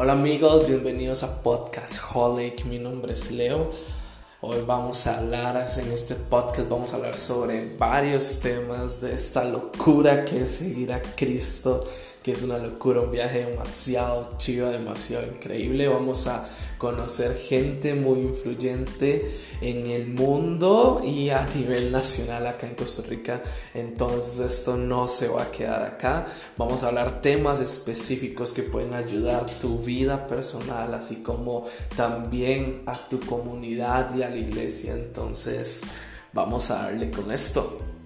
Hola amigos, bienvenidos a Podcast Holic. Mi nombre es Leo. Hoy vamos a hablar en este podcast, vamos a hablar sobre varios temas de esta locura que es seguir a Cristo es una locura, un viaje demasiado chido, demasiado increíble. Vamos a conocer gente muy influyente en el mundo y a nivel nacional acá en Costa Rica. Entonces esto no se va a quedar acá. Vamos a hablar temas específicos que pueden ayudar tu vida personal, así como también a tu comunidad y a la iglesia. Entonces vamos a darle con esto.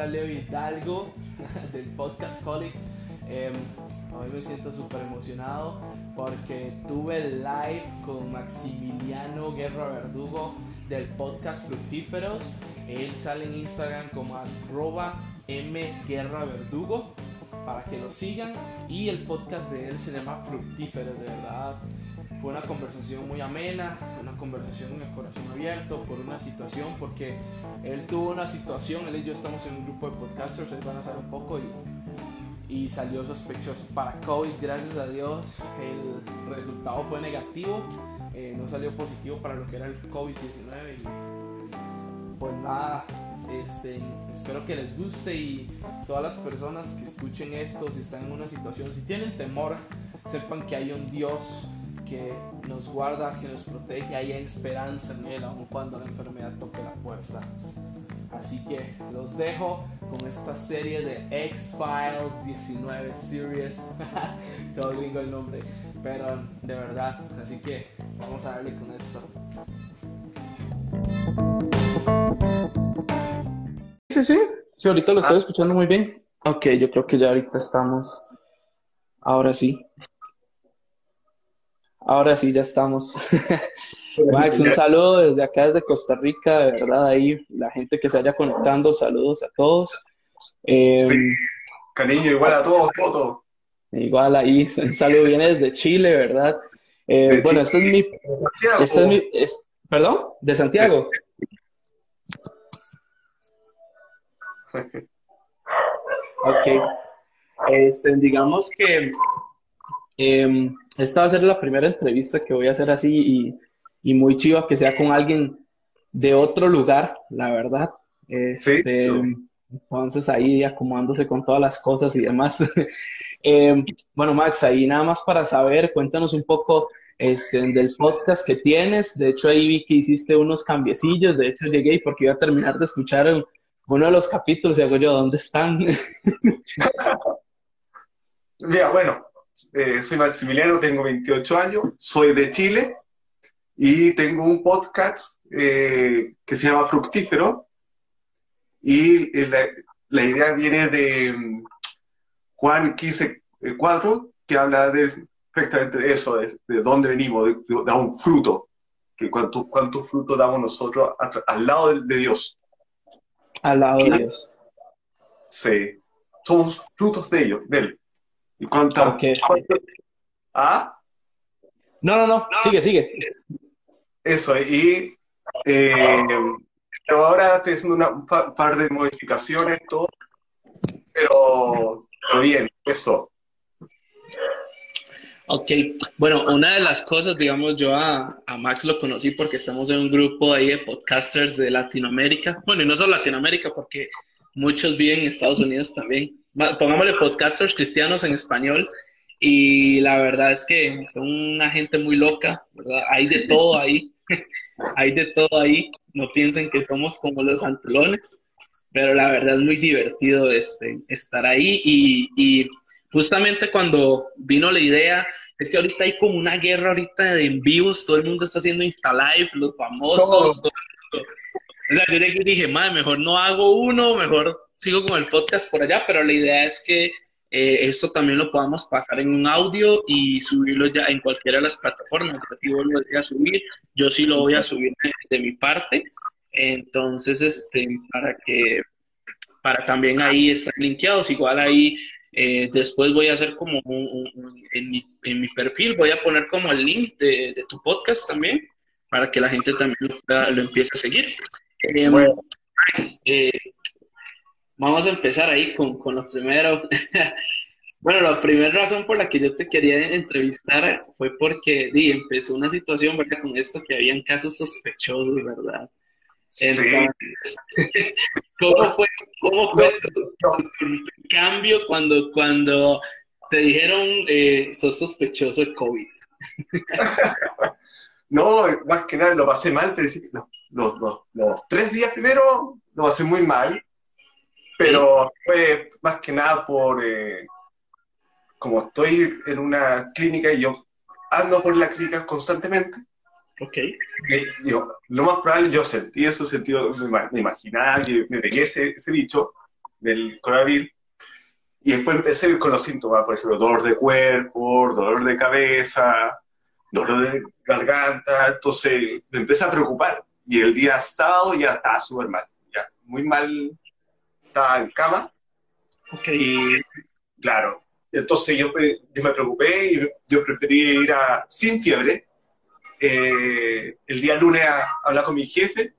Habla Leo Hidalgo del podcast Holic. Em, hoy me siento súper emocionado porque tuve el live con Maximiliano Guerra Verdugo del podcast Fructíferos. Él sale en Instagram como arroba mguerraverdugo para que lo sigan y el podcast de él se llama Fructíferos, de verdad fue una conversación muy amena, una conversación en el corazón abierto por una situación, porque él tuvo una situación, él y yo estamos en un grupo de podcasters, él van a saber un poco y, salió sospechoso. Para COVID, gracias a Dios el resultado fue negativo, eh, no salió positivo para lo que era el COVID-19 y pues nada, este, espero que les guste y todas las personas que escuchen esto, si están en una situación, si tienen temor, sepan que hay un Dios que nos guarda, que nos protege, hay esperanza en Él, aun cuando la enfermedad toque la puerta. Así que los dejo con esta serie de X-Files 19 Series. Todo gringo el nombre, pero de verdad. Así que vamos a darle con esto. Sí, sí, sí, ahorita lo estoy ah. escuchando muy bien. Ok, yo creo que ya ahorita estamos. Ahora sí. Ahora sí, ya estamos. Max, un saludo desde acá, desde Costa Rica, de verdad, ahí la gente que se vaya conectando, saludos a todos. Eh, sí, cariño, igual a todos, foto. Igual ahí, un saludo viene desde Chile, ¿verdad? Eh, bueno, este es mi... Este es mi ¿Perdón? ¿De Santiago? ok. Este, digamos que eh, esta va a ser la primera entrevista que voy a hacer así y, muy chiva que sea con alguien de otro lugar, la verdad. Este, Entonces ahí acomodándose con todas las cosas y demás. Eh, bueno, Max, ahí nada más para saber, cuéntanos un poco este, del podcast que tienes. De hecho, ahí vi que hiciste unos cambiecillos. De hecho, llegué porque iba a terminar de escuchar uno de los capítulos y hago yo, ¿dónde están? Mira, bueno, eh, soy Maximiliano, tengo 28 años, soy de Chile y tengo un podcast eh, que se llama Fructífero y eh, la, idea viene de mm, Juan 15, 4, que habla de, perfectamente de eso, de, dónde venimos, de, de, un fruto, que cuánto, cuánto fruto damos nosotros al lado de, Dios. Al lado de Dios. Sí, somos frutos de ellos, de Él. ¿Y cuánto? ¿Ah? No, no, no, sigue, sigue. Eso, y eh, ahora estoy haciendo un par de modificaciones, todo, pero, bien, eso. Ok, bueno, una de las cosas, digamos, yo a, a, Max lo conocí porque estamos en un grupo ahí de podcasters de Latinoamérica. Bueno, y no solo Latinoamérica, porque muchos viven en Estados Unidos también pongámosle podcasters cristianos en español, y la verdad es que son una gente muy loca, ¿verdad? Hay de todo ahí, hay de todo ahí, no piensen que somos como los antolones, pero la verdad es muy divertido este, estar ahí. Y, y justamente cuando vino la idea, es que ahorita hay como una guerra ahorita de en vivos, todo el mundo está haciendo Insta Live, los famosos. O sea, yo dije, madre, mejor no hago uno, mejor sigo con el podcast por allá, pero la idea es que eh, esto también lo podamos pasar en un audio y subirlo ya en cualquiera de las plataformas. Si vos lo deseas subir, yo sí lo voy a subir de, mi parte. Entonces, este, para que para también ahí estar linkeados, igual ahí eh, después voy a hacer como un, en, mi, en, mi, perfil, voy a poner como el link de, de tu podcast también para que la gente también lo, empiece a seguir. Em, eh, vamos a empezar ahí con, con lo primero. bueno, la primera razón por la que yo te quería entrevistar fue porque di, empezó una situación ¿verdad? con esto que habían casos sospechosos, ¿verdad? ¿Cómo fue, cómo fue tu, cambio cuando, cuando te dijeron eh, sos sospechoso de COVID? no, más que nada lo pasé mal, los, los, los, tres días primero lo pasé muy mal, pero fue más que nada por, eh, como estoy en una clínica y yo ando por la clínica constantemente, Ok. Yo, lo más probable, yo sentí eso, sentí, me, imaginaba que me pegué ese, ese bicho del coronavirus. Y después empecé con los síntomas, por ejemplo, dolor de cuerpo, dolor de cabeza, dolor de garganta. Entonces me empecé a preocupar. Y el día sábado ya estaba súper mal, ya muy mal, estaba en cama. Ok. Y claro, entonces yo, yo me preocupé y yo preferí ir a, sin fiebre eh, el día lunes a, hablar con mi jefe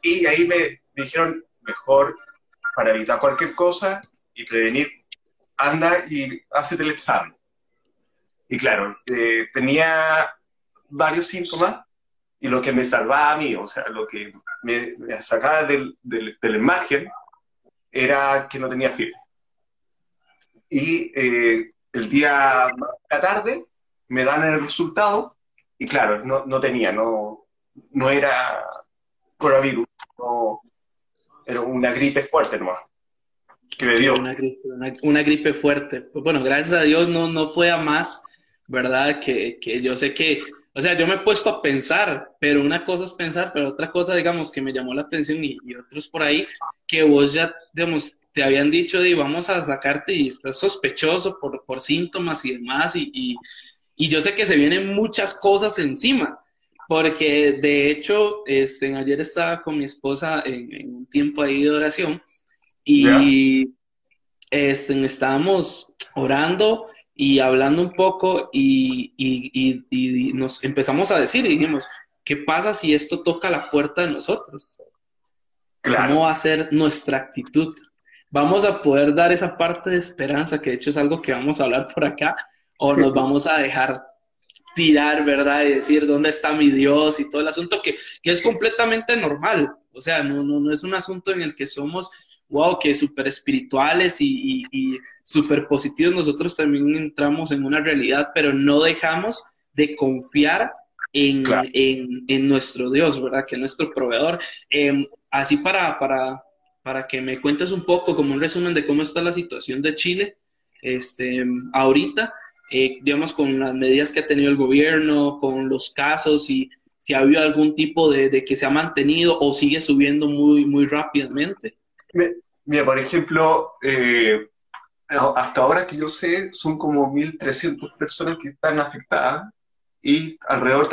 y ahí me, dijeron, mejor para evitar cualquier cosa y prevenir, anda y hace el examen. Y claro, eh, tenía varios síntomas y lo que me salvaba a mí, o sea, lo que me, sacaba del, del, del, margen era que no tenía fiebre. Y eh, el día la tarde me dan el resultado y claro, no, no tenía, no, no era coronavirus, no, era una gripe fuerte nomás. Que me dio. Una gripe, una, gripe fuerte. Bueno, gracias a Dios no, no fue a más, ¿verdad? Que, que yo sé que, o sea, yo me he puesto a pensar, pero una cosa es pensar, pero otra cosa, digamos, que me llamó la atención y, otros por ahí, que vos ya, digamos, te habían dicho, de vamos a sacarte y estás sospechoso por, por síntomas y demás, y, y yo sé que se vienen muchas cosas encima, porque de hecho, este, ayer estaba con mi esposa en, un tiempo ahí de oración y este, estábamos orando y hablando un poco y, y, nos empezamos a decir y dijimos, ¿qué pasa si esto toca la puerta de nosotros? ¿Cómo va a ser nuestra actitud? Vamos a poder dar esa parte de esperanza, que de hecho es algo que vamos a hablar por acá, o nos vamos a dejar tirar, ¿verdad? Y decir, ¿dónde está mi Dios? Y todo el asunto que, que es completamente normal. O sea, no, no, no, es un asunto en el que somos, wow, que súper espirituales y, y, súper positivos. Nosotros también entramos en una realidad, pero no dejamos de confiar en, en, en nuestro Dios, ¿verdad? Que es nuestro proveedor. Em, así para, para, para que me cuentes un poco, como un resumen de cómo está la situación de Chile este, ahorita eh, digamos, con las medidas que ha tenido el gobierno, con los casos y si ha habido algún tipo de, que se ha mantenido o sigue subiendo muy, muy rápidamente? Mira, por ejemplo, eh, hasta ahora que yo sé, son como 1.300 personas que están afectadas y alrededor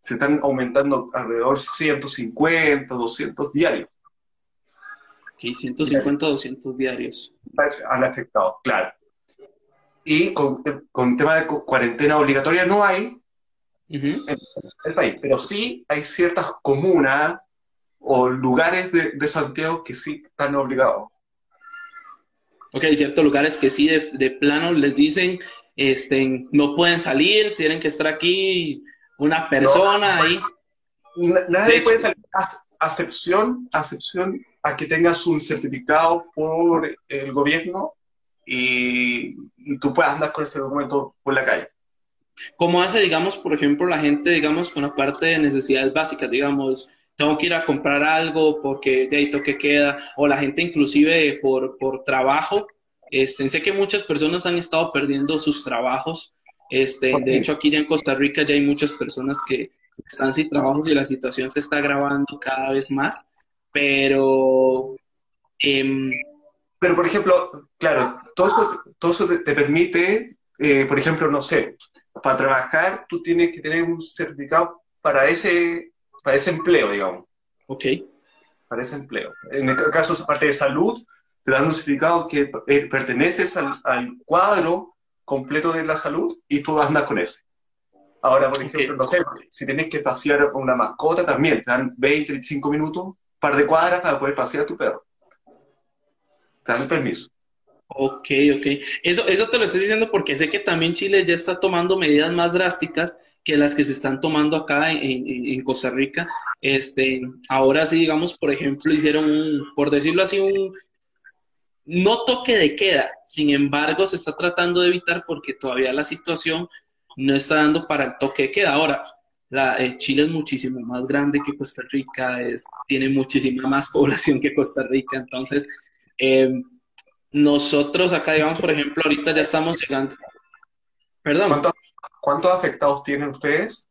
se están aumentando alrededor 150, 200 diarios. Ok, 150, 200 diarios. Han afectado, claro y con, con tema de cuarentena obligatoria no hay en el país, pero sí hay ciertas comunas o lugares de, de Santiago que sí están obligados. Ok, ciertos lugares que sí de, de, plano les dicen, este, no pueden salir, tienen que estar aquí una persona ahí. Nadie puede salir, a acepción, acepción a que tengas un certificado por el gobierno y, tú puedas andar con ese documento por la calle. ¿Cómo hace, digamos, por ejemplo, la gente, digamos, con la parte de necesidades básicas, digamos, tengo que ir a comprar algo porque de ahí toque queda, o la gente inclusive por, por trabajo, este, sé que muchas personas han estado perdiendo sus trabajos, este, de hecho aquí ya en Costa Rica ya hay muchas personas que están sin trabajos y la situación se está agravando cada vez más, pero eh, pero, por ejemplo, claro, todo eso, todo eso te, permite, eh, por ejemplo, no sé, para trabajar tú tienes que tener un certificado para ese, para ese empleo, digamos. Ok. Para ese empleo. En el caso parte de salud, te dan un certificado que eh, perteneces al, al, cuadro completo de la salud y tú andas con ese. Ahora, por ejemplo, no sé, si tienes que pasear una mascota también, te dan 20, 25 minutos, un par de cuadras para poder pasear a tu perro. Te dan el permiso. Ok, ok. Eso, eso te lo estoy diciendo porque sé que también Chile ya está tomando medidas más drásticas que las que se están tomando acá en, Costa Rica. Este, ahora sí, digamos, por ejemplo, hicieron un, por decirlo así, un no toque de queda. Sin embargo, se está tratando de evitar porque todavía la situación no está dando para el toque de queda. Ahora, la, eh, Chile es muchísimo más grande que Costa Rica, es, tiene muchísima más población que Costa Rica, entonces eh, nosotros acá, digamos, por ejemplo, ahorita ya estamos llegando. Perdón. ¿Cuántos, afectados tienen ustedes?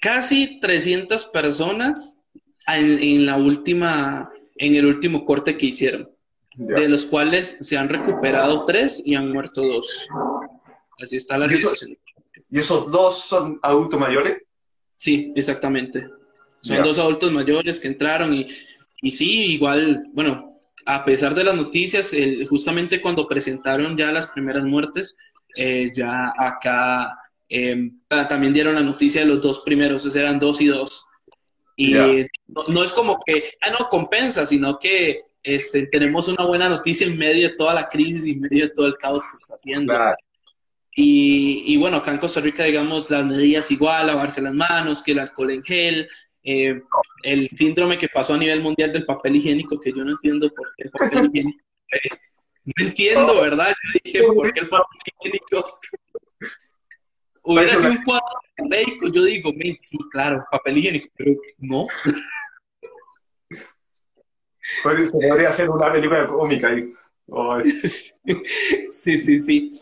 Casi 300 personas en, la última, en el último corte que hicieron, de los cuales se han recuperado tres y han muerto dos. Así está la situación. ¿Y esos dos son adultos mayores? Sí, exactamente. Son dos adultos mayores que entraron y, y sí, igual, bueno, a pesar de las noticias, justamente cuando presentaron ya las primeras muertes, eh, ya acá ah, también dieron la noticia de los dos primeros, esos eran dos y dos. Y no, es como que, ah, no, compensa, sino que este, tenemos una buena noticia en medio de toda la crisis y en medio de todo el caos que está haciendo. Y, y, bueno, acá en Costa Rica, digamos, las medidas igual, lavarse las manos, que el alcohol en gel, eh, el síndrome que pasó a nivel mundial del papel higiénico, que yo no entiendo por qué el papel higiénico. no entiendo, ¿verdad? Yo dije, ¿por qué el papel higiénico? Hubiera sido un cuadro médico, yo digo, sí, claro, papel higiénico, pero no. Pues podría ser una película cómica ahí. sí, sí, sí.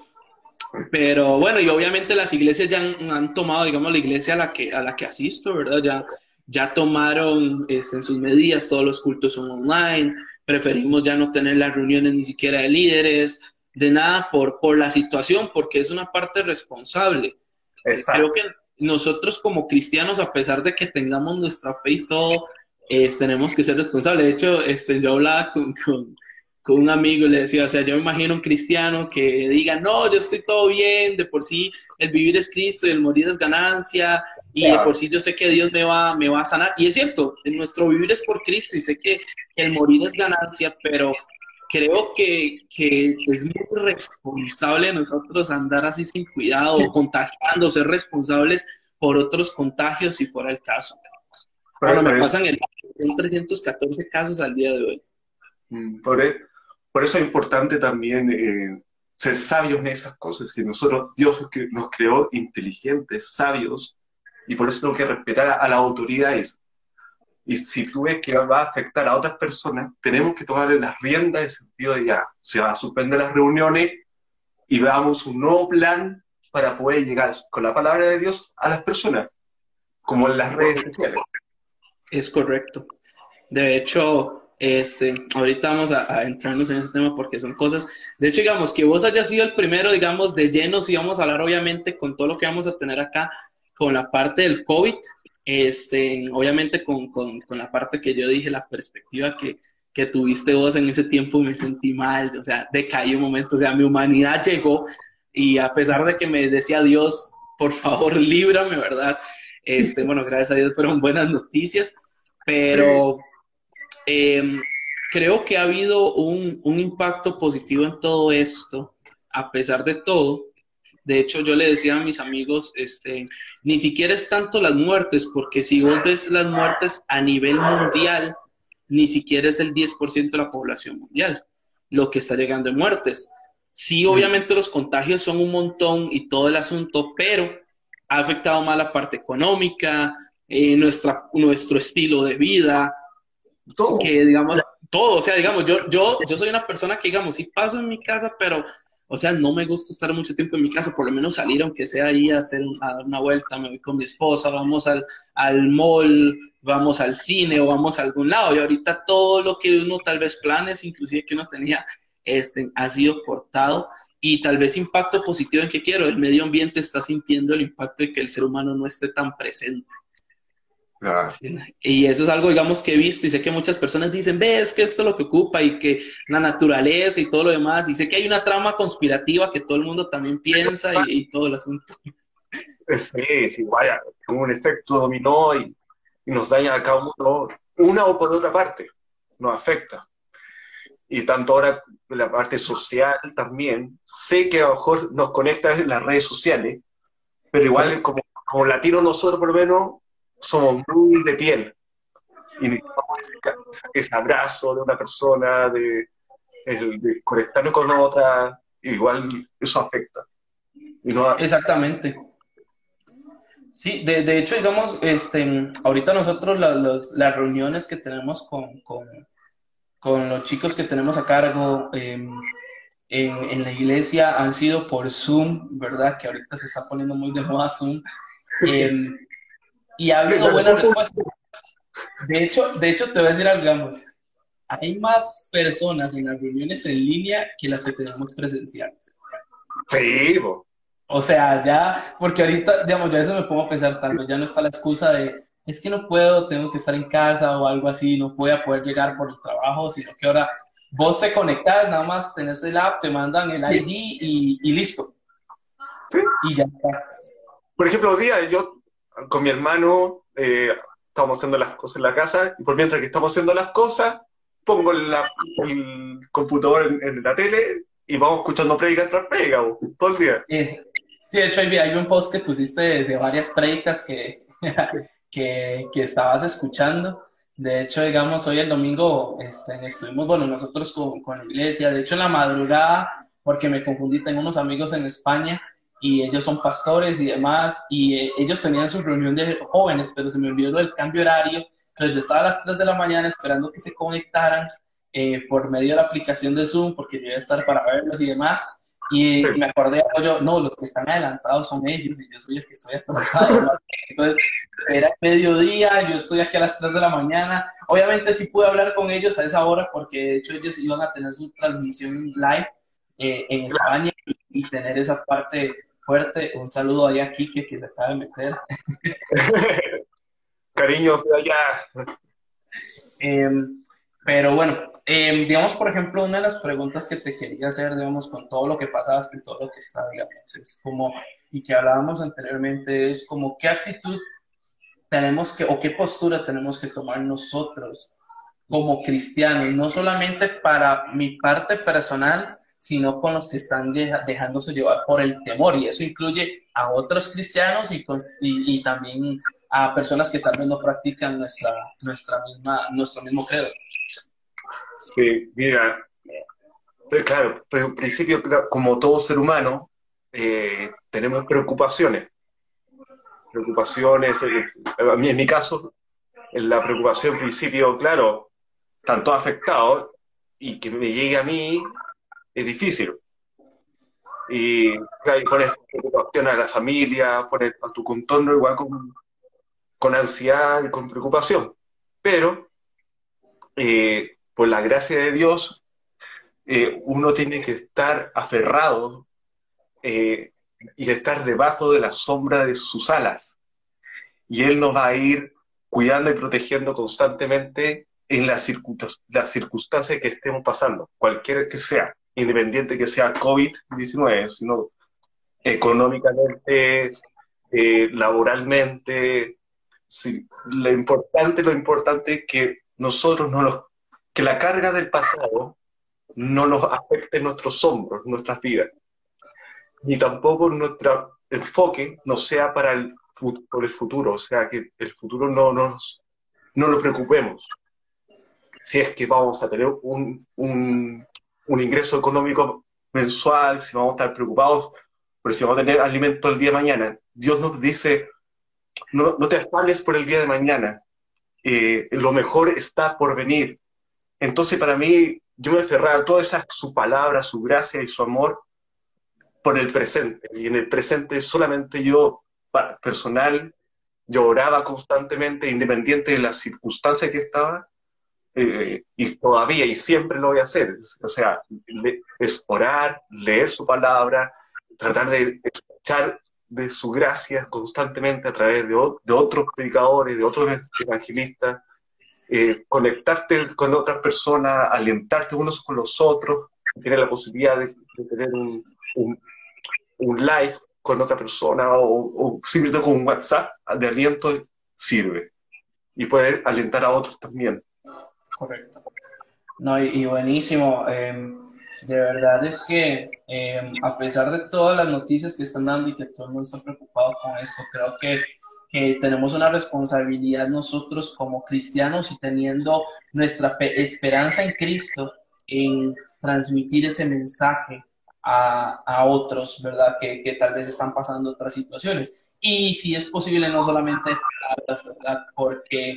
Pero bueno, y obviamente las iglesias ya han, han, tomado, digamos, la iglesia a la que, a la que asisto, ¿verdad? Ya ya tomaron este, en sus medidas, todos los cultos son online, preferimos ya no tener las reuniones ni siquiera de líderes, de nada por, por la situación, porque es una parte responsable. Creo que nosotros como cristianos, a pesar de que tengamos nuestra fe y todo, tenemos que ser responsables. De hecho, este, yo hablaba con, con un amigo y le decía, o sea, yo me imagino un cristiano que diga, no, yo estoy todo bien, de por sí el vivir es Cristo y el morir es ganancia, y de por sí yo sé que Dios me va, me va a sanar. Y es cierto, nuestro vivir es por Cristo y sé que, el morir es ganancia, pero creo que, que, es muy responsable nosotros andar así sin cuidado, contagiando, ser responsables por otros contagios si fuera el caso. Bueno, me pasan el, 314 casos al día de hoy. Mm, por, e, por eso es importante también eh, ser sabios en esas cosas. Y nosotros, Dios nos creó inteligentes, sabios, y por eso tengo que respetar a, las autoridades. Y si tú ves que va a afectar a otras personas, tenemos que tomarle las riendas en el sentido de ya, se va a suspender las reuniones y veamos un nuevo plan para poder llegar con la palabra de Dios a las personas, como en las redes sociales. Es correcto. De hecho, este, ahorita vamos a, entrarnos en ese tema porque son cosas, de hecho, digamos, que vos hayas sido el primero, digamos, de llenos y vamos a hablar obviamente con todo lo que vamos a tener acá, con la parte del COVID, este, obviamente con, con, con la parte que yo dije, la perspectiva que, que tuviste vos en ese tiempo, me sentí mal, o sea, decaí un momento, o sea, mi humanidad llegó y a pesar de que me decía Dios, por favor, líbrame, ¿verdad? Este, bueno, gracias a Dios fueron buenas noticias, pero Em, creo que ha habido un, impacto positivo en todo esto, a pesar de todo. De hecho, yo le decía a mis amigos, este, ni siquiera es tanto las muertes, porque si vos ves las muertes a nivel mundial, ni siquiera es el 10% de la población mundial lo que está llegando en muertes. Sí, obviamente los contagios son un montón y todo el asunto, pero ha afectado más la parte económica, eh, nuestra, nuestro estilo de vida, todo. Que digamos, todo, o sea, digamos, yo, yo, yo soy una persona que, digamos, sí paso en mi casa, pero, o sea, no me gusta estar mucho tiempo en mi casa, por lo menos salir, aunque sea ahí a hacer a dar una vuelta, me voy con mi esposa, vamos al, al mall, vamos al cine o vamos a algún lado. Y ahorita todo lo que uno tal vez planes, inclusive que uno tenía, este, ha sido cortado y tal vez impacto positivo en que quiero, el medio ambiente está sintiendo el impacto de que el ser humano no esté tan presente. Y eso es algo, digamos, que he visto y sé que muchas personas dicen, ves que esto es lo que ocupa y que la naturaleza y todo lo demás. Y sé que hay una trama conspirativa que todo el mundo también piensa y, todo el asunto. Sí, sí, vaya, como un efecto dominó y, y nos daña a cada uno, una o por otra parte, nos afecta. Y tanto ahora la parte social también, sé que a lo mejor nos conecta en las redes sociales, pero igual como, como latinos nosotros por lo menos somos muy de piel. Y necesitamos ese, ese abrazo de una persona, de, el, de conectarnos con otra, igual eso afecta. Y no, Exactamente. Sí, de, de hecho, digamos, este, ahorita nosotros la- los- las reuniones que tenemos con, con, con los chicos que tenemos a cargo em, en, en la iglesia han sido por Zoom, ¿verdad? Que ahorita se está poniendo muy de moda Zoom. Em, y ha habido buenas respuestas. De hecho, de hecho, te voy a decir algo, digamos, hay más personas en las reuniones en línea que las que tenemos presenciales. sí, po. O sea, ya, porque ahorita, digamos, yo a veces me pongo a pensar, tal vez ya no está la excusa de, es que no puedo, tengo que estar en casa o algo así, no voy a poder llegar por el trabajo, sino que ahora vos te conectas, nada más tenés el app, te mandan el ID y, y listo. Sí. Y ya está. Por ejemplo, día yo con mi hermano eh, estamos haciendo las cosas en la casa y por mientras que estamos haciendo las cosas, pongo la- el computador en, en la tele y vamos escuchando prédica tras prédica, po, todo el día. Sí, de hecho, hay un post que pusiste de, de varias prédicas que, que, que estabas escuchando. De hecho, digamos, hoy el domingo este, estuvimos, bueno, nosotros con, con la iglesia, de hecho, en la madrugada, porque me confundí, tengo unos amigos en España y ellos son pastores y demás, y eh, ellos tenían su reunión de jóvenes, pero se me olvidó lo del cambio horario. Entonces, yo estaba a las 3 de la mañana esperando que se conectaran eh, por medio de la aplicación de Zoom, porque yo iba a estar para verlos y demás. Y, Sí. y me acordé, yo, no, los que están adelantados son ellos y yo soy el que estoy atrasado. ¿no? Entonces, era mediodía, yo estoy aquí a las 3 de la mañana. Obviamente sí pude hablar con ellos a esa hora porque de hecho ellos iban a tener su transmisión live eh, en España y tener esa parte fuerte. Un saludo ahí a Kike que se acaba de meter. Cariños de allá. Eh, pero bueno, eh, digamos, por ejemplo, una de las preguntas que te quería hacer, digamos, con todo lo que pasaste, todo lo que está, digamos, es como, y que hablábamos anteriormente, es como qué actitud tenemos que, o qué postura tenemos que tomar nosotros como cristianos, no solamente para mi parte personal, sino con los que están dejándose llevar por el temor, y eso incluye a otros cristianos y, con- y, y también a personas que tal vez no practican nuestra, nuestra misma, nuestro mismo credo. Sí, mira, eh, claro, pero en principio, como todo ser humano, eh, tenemos preocupaciones. Preocupaciones, eh, a mí en mi caso, la preocupación en principio, claro, están todos afectados y que me llegue a mí es difícil. Y claro, y pones preocupación a la familia, pones a tu contorno igual con, con ansiedad y con preocupación. Pero eh, por la gracia de Dios, eh, uno tiene que estar aferrado eh, y estar debajo de la sombra de sus alas. Y Él nos va a ir cuidando y protegiendo constantemente en las, circunst- las circunstancias que estemos pasando, cualquiera que sea, independiente que sea COVID-19, sino económicamente, eh, laboralmente. Sí, lo importante, lo importante es que nosotros no nos, que la carga del pasado no nos afecte nuestros hombros, nuestras vidas, ni tampoco nuestro enfoque no sea para el, por el futuro, o sea, que el futuro no nos, no nos preocupemos. Si es que vamos a tener un, un, un ingreso económico mensual, si vamos a estar preocupados, pero si vamos a tener alimento el día de mañana. Dios nos dice, no, no te afanes por el día de mañana, eh, lo mejor está por venir. Entonces, para mí, yo me aferraba a toda esa, su palabra, su gracia y su amor por el presente. Y en el presente solamente yo, personal, yo oraba constantemente, independiente de las circunstancias que estaba, eh, y todavía y siempre lo voy a hacer. O sea, le- es orar, leer su palabra, tratar de escuchar de su gracia constantemente a través de, de otros predicadores, de otros evangelistas, eh, conectarte con otras personas, alentarte unos con los otros, tener la posibilidad de, tener un, un, un live con otra persona o, simplemente con un WhatsApp de aliento sirve y puede alentar a otros también. Correcto. No, y, buenísimo. Em, de verdad es que em, a pesar de todas las noticias que están dando y que todo el mundo está preocupado con esto, creo que tenemos una responsabilidad nosotros como cristianos y teniendo nuestra esperanza en Cristo en transmitir ese mensaje a, a otros, ¿verdad? Que, que, tal vez están pasando otras situaciones. Y si es posible, no solamente palabras, ¿verdad? Porque,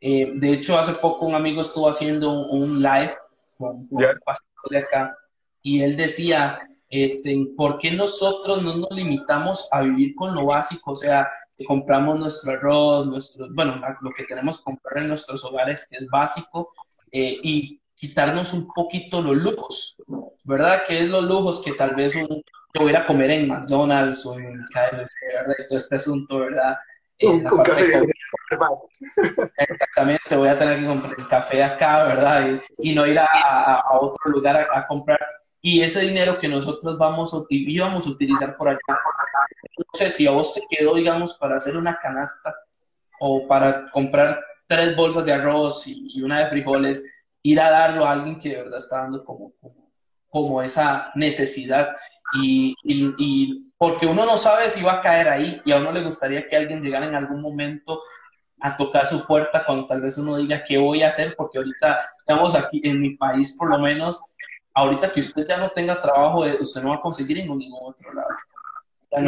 eh, de hecho, hace poco un amigo estuvo haciendo un, live con, un pastor de acá y él decía, este, ¿por qué nosotros no nos limitamos a vivir con lo básico? O sea, que compramos nuestro arroz, nuestro, bueno, lo que tenemos que comprar en nuestros hogares, que es básico, eh, y quitarnos un poquito los lujos, ¿verdad? Que es los lujos que tal vez un, yo voy a comer en McDonald's o en KFC, ¿verdad? Y todo este asunto, ¿verdad? Exactamente, voy a tener que comprar café acá, ¿verdad? Y, no ir a, a, otro lugar a, a, comprar. Y ese dinero que nosotros vamos a, íbamos a utilizar por allá, no sé si a vos te quedó, digamos, para hacer una canasta o para comprar tres bolsas de arroz y una de frijoles, ir a darlo a alguien que de verdad está dando como, como, esa necesidad. Y, y, porque uno no sabe si va a caer ahí y a uno le gustaría que alguien llegara en algún momento a tocar su puerta cuando tal vez uno diga qué voy a hacer, porque ahorita, estamos aquí en mi país por lo menos, ahorita que usted ya no tenga trabajo, eh, usted no va a conseguir en ningún otro lado.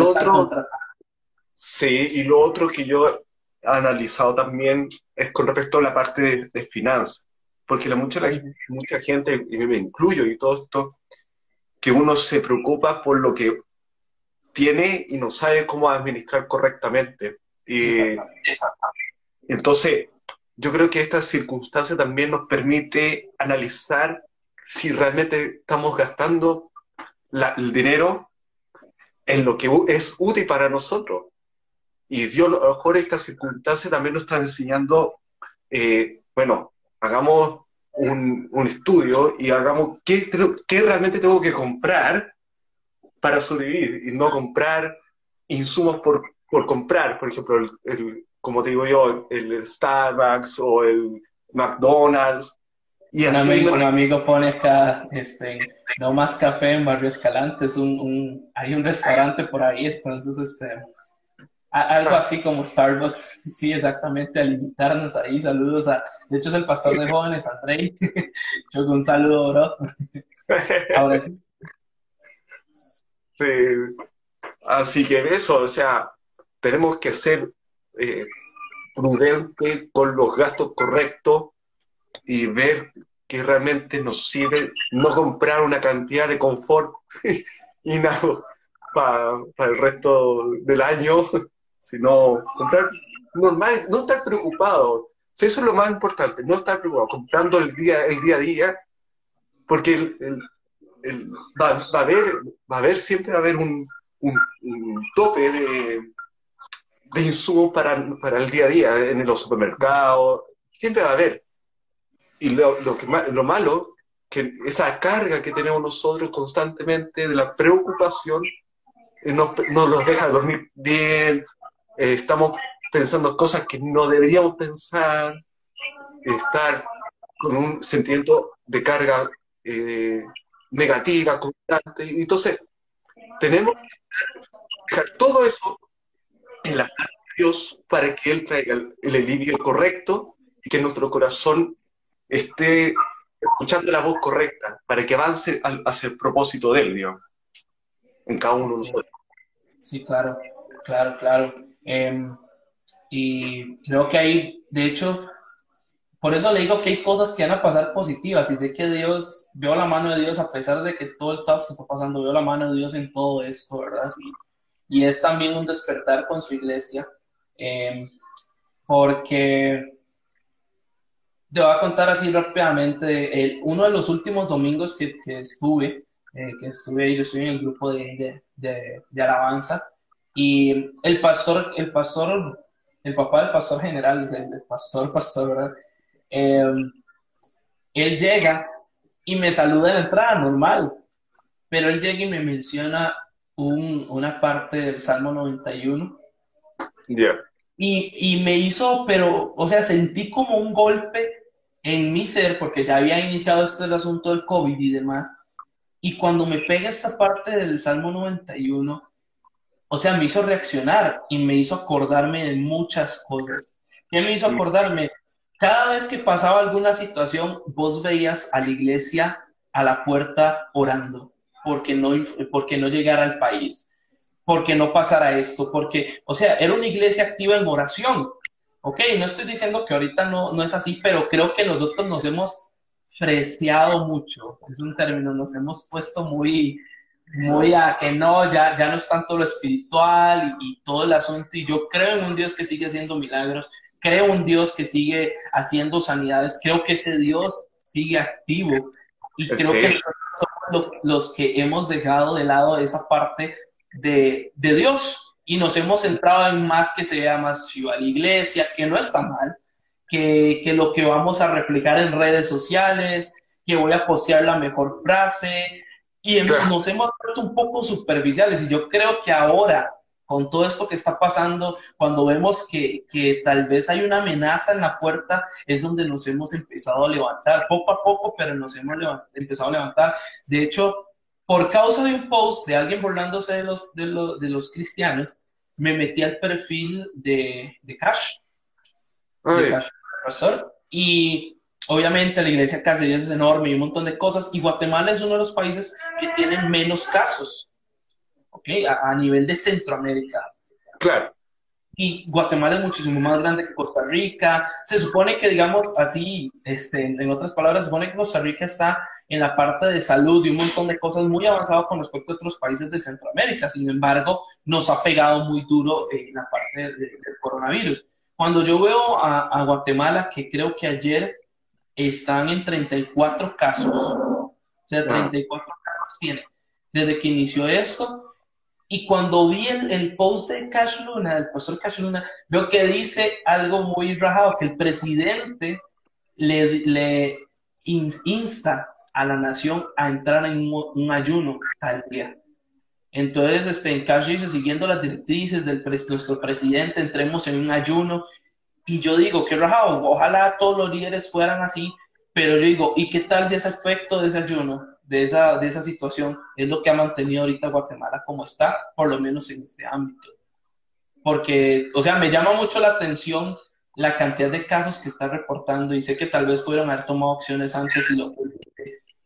otro, sí, y lo otro que yo he analizado también es con respecto a la parte de, de finanzas porque la, mucha, mucha gente, y me incluyo y todo esto, que uno se preocupa por lo que tiene y no sabe cómo administrar correctamente. Y, entonces, yo creo que esta circunstancia también nos permite analizar si realmente estamos gastando el dinero en lo que es útil para nosotros. Y Dios, a lo mejor esta circunstancia también nos está enseñando, eh, bueno, hagamos un, un, estudio y hagamos qué, qué realmente tengo que comprar para sobrevivir y no comprar insumos por, por comprar, por ejemplo, el, como te digo yo, el Starbucks o el McDonald's. Y un, amigo, un amigo pone acá, este, no más café en Barrio Escalante, es un, un, hay un restaurante por ahí, entonces, este, algo así como Starbucks, sí, exactamente, a limitarnos ahí. Saludos a, de hecho es el pastor de jóvenes, Andrei. Yo un saludo, bro. Ahora sí. Sí. Así que eso, o sea, tenemos que ser eh, prudentes con los gastos correctos y ver que realmente nos sirve, no comprar una cantidad de confort y nada para el resto del año sino comprar normal, no estar preocupado. eso es lo más importante, no estar preocupado, comprando el día, el día a día, porque el, va, a haber, va a haber, siempre va a haber un, un, tope de, de insumos para, para, el día a día en los supermercados, siempre va a haber. Y lo, lo, que, lo malo, que esa carga que tenemos nosotros constantemente de la preocupación, eh, nos, nos los deja dormir bien, eh, estamos pensando cosas que no deberíamos pensar, estar con un sentimiento de carga eh, negativa, constante. Entonces, tenemos que dejar todo eso en las manos de Dios para que Él traiga el, alivio correcto y que nuestro corazón esté escuchando la voz correcta para que avance hacia el propósito de Él, Dios, en cada uno de nosotros. Sí, claro, claro, claro. Em, y creo que hay, de hecho, por eso le digo que hay cosas que van a pasar positivas y sé que Dios, veo la mano de Dios a pesar de que todo el caos que está pasando, veo la mano de Dios en todo esto, ¿verdad? Y, es también un despertar con su iglesia, em, porque te voy a contar así rápidamente, el, uno de los últimos domingos que, estuve, eh, que estuve, yo estoy en el grupo de, de, alabanza, y el pastor, el pastor, el papá del pastor general, el pastor, pastor, ¿verdad? Em, él llega y me saluda en la entrada, normal. Pero él llega y me menciona una parte del Salmo 91. Ya. Y, y me hizo, pero, o sea, sentí como un golpe en mi ser, porque ya había iniciado este el asunto del COVID y demás. Y cuando me pega esta parte del Salmo 91, o sea, me hizo reaccionar y me hizo acordarme de muchas cosas. ¿Qué me hizo acordarme? Cada vez que pasaba alguna situación, vos veías a la iglesia a la puerta orando porque no, porque no llegara al país, porque no pasara esto, porque, o sea, era una iglesia activa en oración. Ok, no estoy diciendo que ahorita no, no es así, pero creo que nosotros nos hemos freciado mucho, es un término, nos hemos puesto muy, muy a que no, ya, ya no es tanto lo espiritual y, y, todo el asunto. Y yo creo en un Dios que sigue haciendo milagros, creo en un Dios que sigue haciendo sanidades, creo que ese Dios sigue activo. Y creo que somos los que hemos dejado de lado esa parte de, de Dios. Y nos hemos centrado en más que se vea más chiva la iglesia, que no está mal, que, que lo que vamos a replicar en redes sociales, que voy a postear la mejor frase, y nos hemos vuelto un poco superficiales. Y yo creo que ahora, con todo esto que está pasando, cuando vemos que, que, tal vez hay una amenaza en la puerta, es donde nos hemos empezado a levantar, poco a poco, pero nos hemos empezado a levantar. De hecho, por causa de un post de alguien burlándose de los, de los, de los cristianos, me metí al perfil de, de Cash, de Cash y Obviamente la iglesia castellana es enorme y un montón de cosas, y Guatemala es uno de los países que tienen menos casos, ¿ok? A, nivel de Centroamérica. Claro. Y Guatemala es muchísimo más grande que Costa Rica. Se supone que, digamos así, este, en otras palabras, se supone que Costa Rica está en la parte de salud y un montón de cosas muy avanzado con respecto a otros países de Centroamérica. Sin embargo, nos ha pegado muy duro en la parte del coronavirus. Cuando yo veo a, a Guatemala, que creo que ayer están en 34 casos. O sea, 34 casos tiene desde que inició esto. Y cuando vi el, post de Cash Luna, del profesor Cash Luna, veo que dice algo muy rajado, que el presidente le, le insta a la nación a entrar en un, ayuno tal día. Entonces, este, en Cash dice, siguiendo las directrices de nuestro presidente, entremos en un ayuno y yo digo, qué rajado, ojalá todos los líderes fueran así, pero yo digo, ¿y qué tal si ese efecto de ese ayuno, de esa, de esa situación, es lo que ha mantenido ahorita Guatemala como está, por lo menos en este ámbito? Porque, o sea, me llama mucho la atención la cantidad de casos que está reportando y sé que tal vez pudieron haber tomado opciones antes y, lo,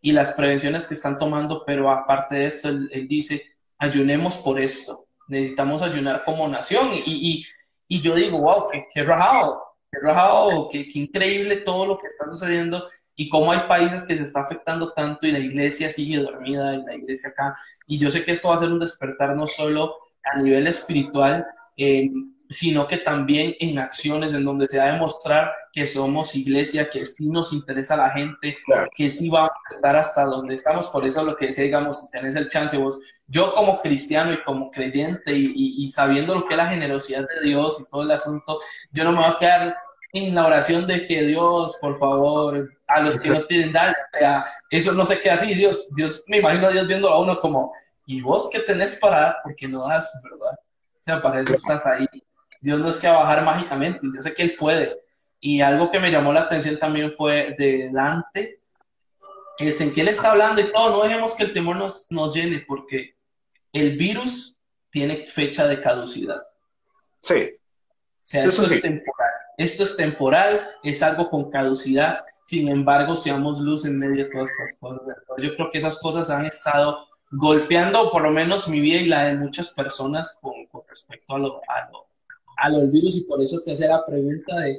y las prevenciones que están tomando, pero aparte de esto, él, dice, ayunemos por esto, necesitamos ayunar como nación y, y y yo digo, wow, qué, qué rajado, qué rajado, qué, qué, increíble todo lo que está sucediendo y cómo hay países que se está afectando tanto y la iglesia sigue dormida y la iglesia acá. Y yo sé que esto va a ser un despertar no solo a nivel espiritual, eh, sino que también en acciones en donde se va a demostrar que somos iglesia, que sí nos interesa la gente, que sí vamos a estar hasta donde estamos. Por eso lo que decía, digamos, tenés el chance vos, yo como cristiano y como creyente y, y, sabiendo lo que es la generosidad de Dios y todo el asunto, yo no me voy a quedar en la oración de que Dios, por favor, a los que no tienen dar, o sea, eso no se queda así, Dios, Dios, me imagino a Dios viendo a uno como, ¿y vos qué tenés para dar? Porque no das, ¿verdad? O sea, para eso estás ahí Dios no es que va a bajar mágicamente, yo sé que Él puede. Y algo que me llamó la atención también fue de Dante, este, en que Él está hablando y todo, no dejemos que el temor nos, nos llene, porque el virus tiene fecha de caducidad. Sí. O sea, esto es temporal. Esto es temporal, es algo con caducidad. Sin embargo, seamos luz en medio de todas estas cosas. Yo creo que esas cosas han estado golpeando, por lo menos mi vida y la de muchas personas con, respecto a lo, a lo, a los virus y por eso te hace la pregunta de,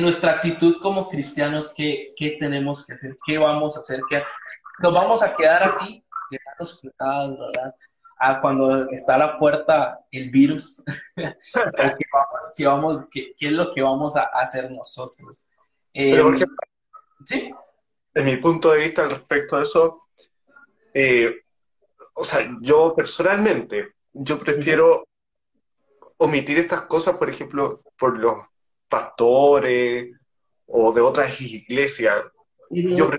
nuestra actitud como cristianos, ¿qué, ¿qué, tenemos que hacer? ¿Qué vamos a hacer? ¿Qué, ¿Nos vamos a quedar así, quedarnos cruzados, verdad? A cuando está a la puerta el virus, ¿qué, vamos, qué, vamos, qué, qué, es lo que vamos a hacer nosotros? Eh, Pero, ejemplo, ¿sí? En mi punto de vista al respecto de eso, eh, o sea, yo personalmente, yo prefiero omitir estas cosas, por ejemplo, por los pastores o de otras iglesias. Yo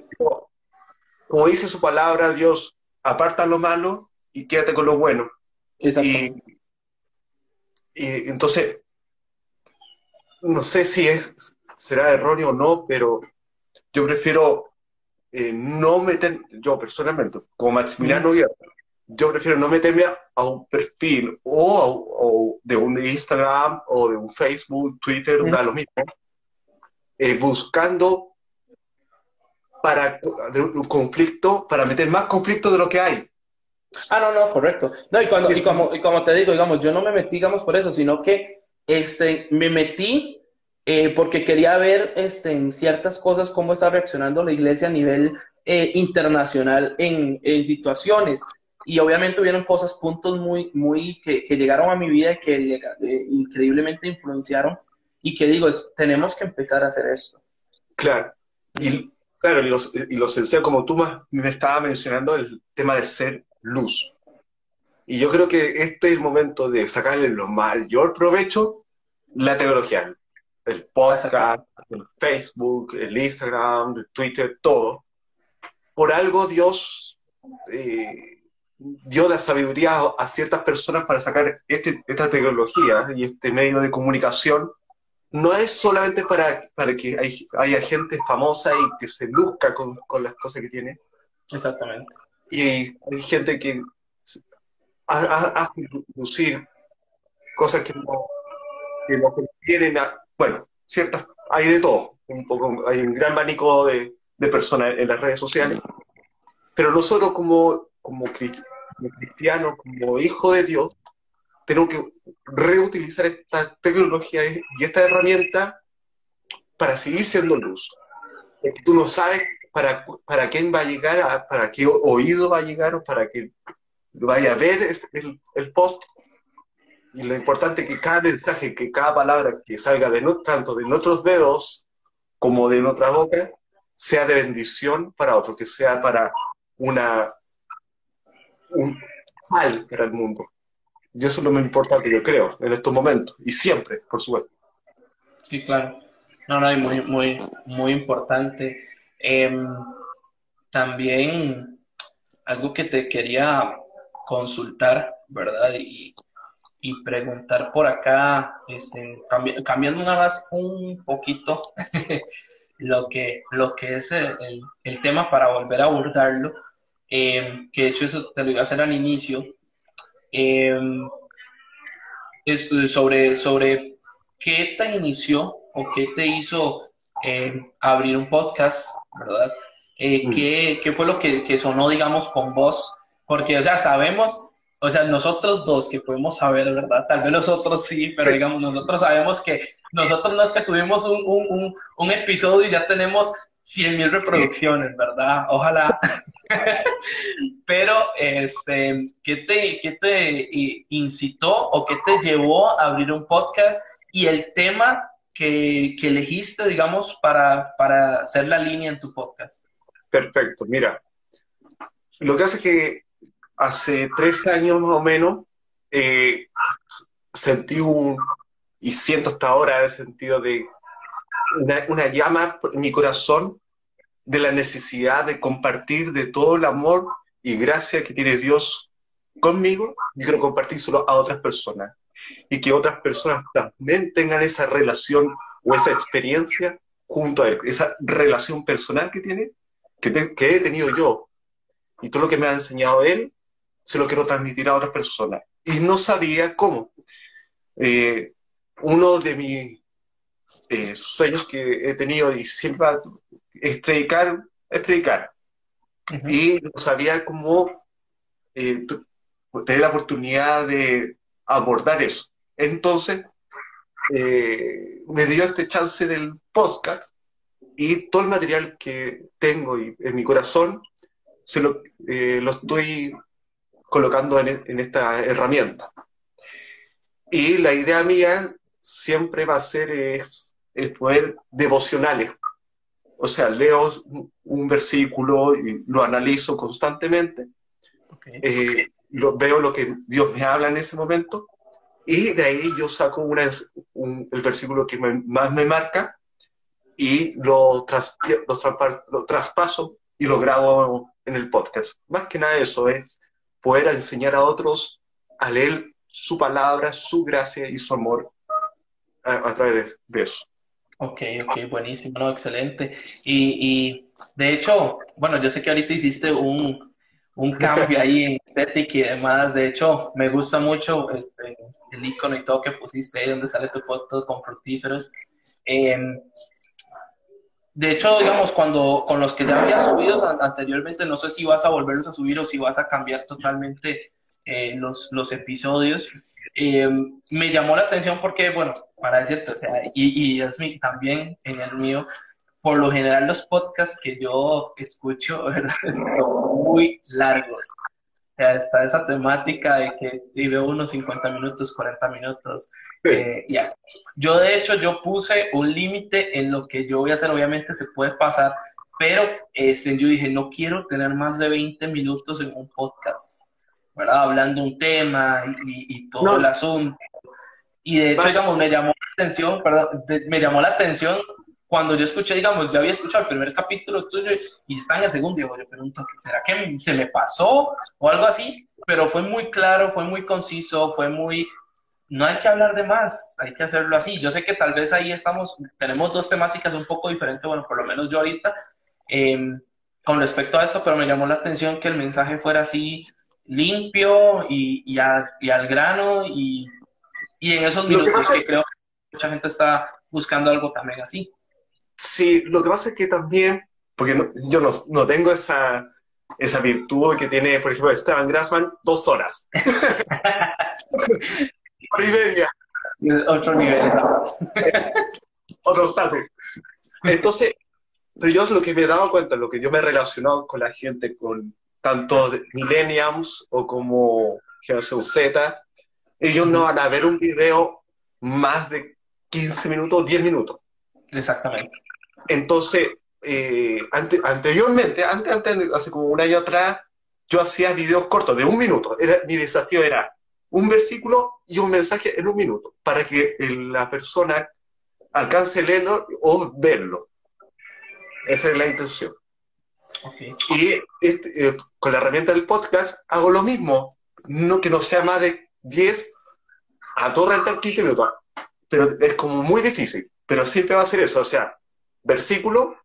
como dice su palabra, Dios, aparta lo malo y quédate con lo bueno. Exactamente. Y, y entonces, no sé si es, será erróneo o no, pero yo prefiero eh, no meter, yo personalmente, como Maximiliano Mm. Yo prefiero no meterme a, a un perfil o, a- o de un Instagram o de un Facebook, Twitter, Mm. da lo mismo, eh, buscando para de un conflicto, para meter más conflicto de lo que hay. Ah, no, no, correcto. No, y, cuando, y, como, y como te digo, digamos, yo no me metí, digamos, por eso, sino que este, me metí eh, porque quería ver este, en ciertas cosas cómo está reaccionando la iglesia a nivel eh, internacional en, en situaciones. Y obviamente hubieron cosas, puntos muy, muy que, que llegaron a mi vida y que eh, increíblemente influenciaron. Y que digo, es, tenemos que empezar a hacer esto. Claro. Y claro, y los, y lo esencial, como tú más me estaba mencionando, el tema de ser luz. Y yo creo que este es el momento de sacarle lo mayor provecho la tecnología. El podcast, el Facebook, el Instagram, el Twitter, todo. Por algo Dios eh, dio la sabiduría a, ciertas personas para sacar este, esta tecnología y este medio de comunicación no es solamente para, para que hay- haya gente famosa y que se luzca con, con las cosas que tiene. Exactamente. Y hay gente que ha- ha- hace lucir cosas que no, que no convienen a, bueno, ciertas, hay de todo, un poco, hay un gran abanico de, de personas en las redes sociales, pero nosotros como, como, cri- como cristianos, como hijos de Dios, tenemos que reutilizar esta tecnología y esta herramienta para seguir siendo luz. Tú no sabes para, para quién va a llegar, para qué oído va a llegar o para que vaya a ver el, el post. Y lo importante es que cada mensaje, que cada palabra que salga de no, tanto de nuestros dedos como de nuestra boca, sea de bendición para otros, que sea para una un mal para el mundo. Y eso es lo más importante, yo creo, en estos momentos. Y siempre, por supuesto. Sí, claro. No, no, y muy, muy, muy importante. Em, también algo que te quería consultar, ¿verdad? Y, y preguntar por acá, este, cambi- cambiando nada más un poquito lo que, lo que es el, el- tema para volver a abordarlo, em, que de hecho eso te lo iba a hacer al inicio, em, es sobre, sobre qué te inició o qué te hizo eh, abrir un podcast, ¿verdad? Eh, Mm. ¿qué, qué fue lo que, que sonó, digamos, con vos? Porque, o sea, sabemos, o sea, nosotros dos que podemos saber, ¿verdad? Tal vez nosotros sí, pero digamos, nosotros sabemos que nosotros no es que subimos un, un, un, un episodio y ya tenemos 100 mil reproducciones, ¿verdad? Ojalá. Pero, este, ¿qué te, qué te i- incitó o qué te llevó a abrir un podcast y el tema que, que elegiste, digamos, para, para hacer la línea en tu podcast? Perfecto, mira. Lo que hace es que hace tres años más o menos eh, sentí un, y siento hasta ahora el sentido de una, una llama en mi corazón de la necesidad de compartir de todo el amor y gracia que tiene Dios conmigo, yo quiero compartírselo a otras personas y que otras personas también tengan esa relación o esa experiencia junto a Él, esa relación personal que tiene, que, te- que he tenido yo y todo lo que me ha enseñado Él, se lo quiero transmitir a otras personas. Y no sabía cómo. Eh, uno de mis eh, sueños que he tenido y siempre es predicar, es predicar Ujú. y no sabía cómo eh, tener la oportunidad de abordar eso. Entonces, eh, me dio este chance del podcast y todo el material que tengo y- en mi corazón se lo, eh, lo estoy colocando en, e- en esta herramienta. Y la idea mía siempre va a ser es, es poder devocionales. O sea, leo un, versículo y lo analizo constantemente, Ok. eh, lo, veo lo que Dios me habla en ese momento y de ahí yo saco una, un- el versículo que me- más me marca y lo, tras- lo, lo traspaso y lo grabo en el podcast. Más que nada eso es poder enseñar a otros a leer su palabra, su gracia y su amor a, través de, eso. Ok, ok, buenísimo, no, excelente. Y, y de hecho, bueno, yo sé que ahorita hiciste un, un cambio ahí en estética y demás. De hecho, me gusta mucho este, el icono y todo que pusiste ahí donde sale tu foto con fructíferos. Em, de hecho, digamos, cuando con los que ya había subido anteriormente, no sé si vas a volverlos a subir o si vas a cambiar totalmente eh, los, los episodios. Em, me llamó la atención porque, bueno, para decirte, o sea, y, y es mi, también en el mío, por lo general los podcasts que yo escucho son muy largos. O sea, está esa temática de que vive unos 50 minutos, 40 minutos eh, y así. Yo, de hecho, yo puse un límite en lo que yo voy a hacer. Obviamente se puede pasar, pero este, yo dije, no quiero tener más de 20 minutos en un podcast, ¿verdad? Hablando un tema y, todo el asunto. Y de hecho, digamos, me llamó la atención, perdón, me llamó la atención cuando yo escuché, digamos, ya había escuchado el primer capítulo tuyo y está en el segundo, yo me pregunto, ¿será que se me pasó o algo así? Pero fue muy claro, fue muy conciso, fue muy... No hay que hablar de más, hay que hacerlo así. Yo sé que tal vez ahí estamos, tenemos dos temáticas un poco diferentes, bueno, por lo menos yo ahorita, em, con respecto a eso, pero me llamó la atención que el mensaje fuera así limpio y, y, al grano y, y en esos minutos que creo que mucha gente está buscando algo también así. Sí, lo que pasa es que también, porque yo no, no, tengo esa, esa virtud que tiene, por ejemplo, Esteban Grassman, dos horas. y media. Otro nivel. Otro estatus. Entonces, yo lo que me he dado cuenta, lo que yo me he relacionado con la gente, con tanto millennials o como generación Z, ellos no van a ver un video más de 15 minutos, 10 minutos. Exactamente. Entonces, eh, anteriormente, antes, antes, hace como un año atrás, yo hacía videos cortos de un minuto. Era, mi desafío era un versículo y un mensaje en un minuto, para que la persona alcance a leerlo o verlo. Esa es la intención. Y este, eh, con la herramienta del podcast hago lo mismo, no que no sea más de 10 a todo rentar 15 minutos, pero es como muy difícil, pero siempre va a ser eso, o sea, versículo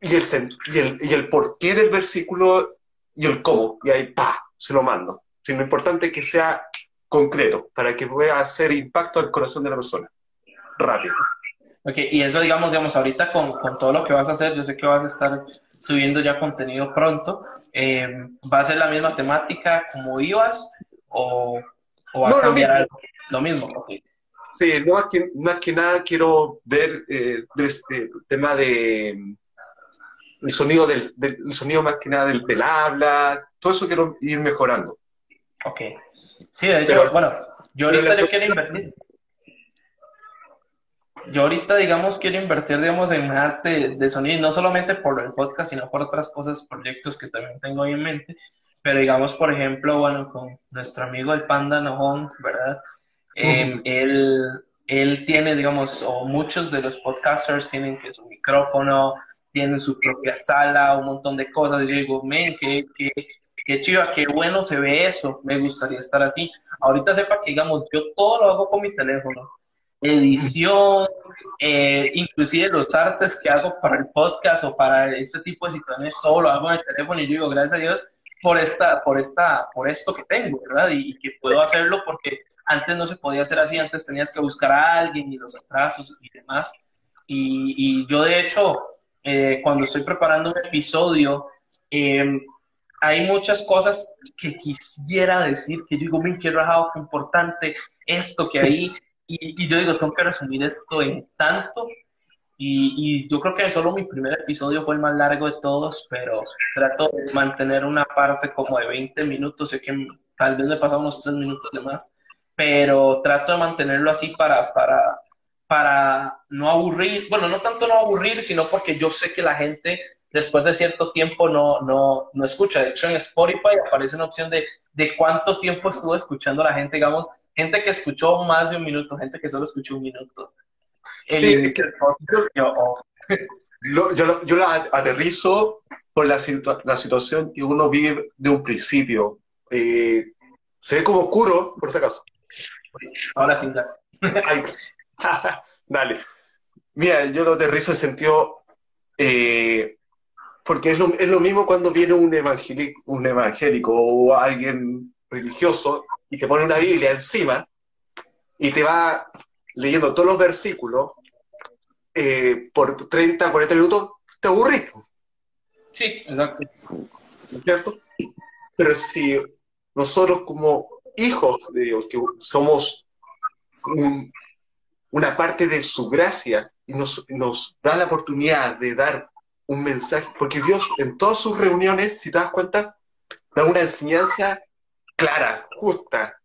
y el, y el, y el porqué del versículo y el cómo. Y ahí, pa, se lo mando. Si lo importante es que sea concreto para que pueda hacer impacto al corazón de la persona. Rápido. Ok, y eso, digamos, digamos, ahorita con, con todo lo que vas a hacer, yo sé que vas a estar subiendo ya contenido pronto. Eh, ¿Va a ser la misma temática como ibas o, o va a cambiar algo? Lo mismo, ok. Sí, no, más que, más que nada quiero ver eh, este tema de el sonido del, sonido más que nada del, del, habla, todo eso quiero ir mejorando. Ok. Sí, de hecho, bueno, yo ahorita yo quiero invertir. Yo ahorita, digamos, quiero invertir, digamos, en más de, de sonido, no solamente por el podcast, sino por otras cosas, proyectos que también tengo ahí en mente. Pero digamos, por ejemplo, bueno, con nuestro amigo el Panda Nojón, ¿verdad? Em, él, él tiene, digamos, o muchos de los podcasters tienen que su micrófono, tienen su propia sala, un montón de cosas. Y yo digo, men, qué, qué, qué chiva, qué bueno se ve eso, me gustaría estar así. Ahorita sepa que, digamos, yo todo lo hago con mi teléfono. Edición, eh, inclusive los artes que hago para el podcast o para este tipo de situaciones, todo lo hago en el teléfono y yo digo, gracias a Dios por esta, por esta, por esto que tengo, ¿verdad? y que puedo hacerlo porque antes no se podía hacer así, antes tenías que buscar a alguien y los atrasos y demás. Y, yo, de hecho, eh, cuando estoy preparando un episodio, em, hay muchas cosas que quisiera decir, que yo digo, me quiero dejar importante esto que hay, y, y, yo digo, tengo que resumir esto en tanto, y, y, yo creo que solo mi primer episodio fue el más largo de todos, pero trato de mantener una parte como de 20 minutos, sé que tal vez me he pasado unos 3 minutos de más, pero trato de mantenerlo así para, para, para no aburrir, bueno, no tanto no aburrir, sino porque yo sé que la gente después de cierto tiempo no, no, no escucha. De hecho, en Spotify aparece una opción de, de cuánto tiempo estuvo escuchando la gente, digamos, gente que escuchó más de un minuto, gente que solo escuchó un minuto. Sí, yo, oh. yo, yo, la aterrizo por la, la situación que uno vive de un principio. Eh, Se ve como oscuro, por si acaso. Ahora sí, Dale. Mira, yo lo aterrizo en sentido. Eh, porque es lo, es lo, mismo cuando viene un evangélico, un evangélico o alguien religioso y te pone una Biblia encima y te va leyendo todos los versículos eh, por 30, 40 minutos, te aburrís. Sí, exacto. ¿Cierto? Pero si nosotros como hijos de Dios, que somos una parte de su gracia y nos, nos da la oportunidad de dar un mensaje, porque Dios en todas sus reuniones, si te das cuenta, da una enseñanza clara, justa.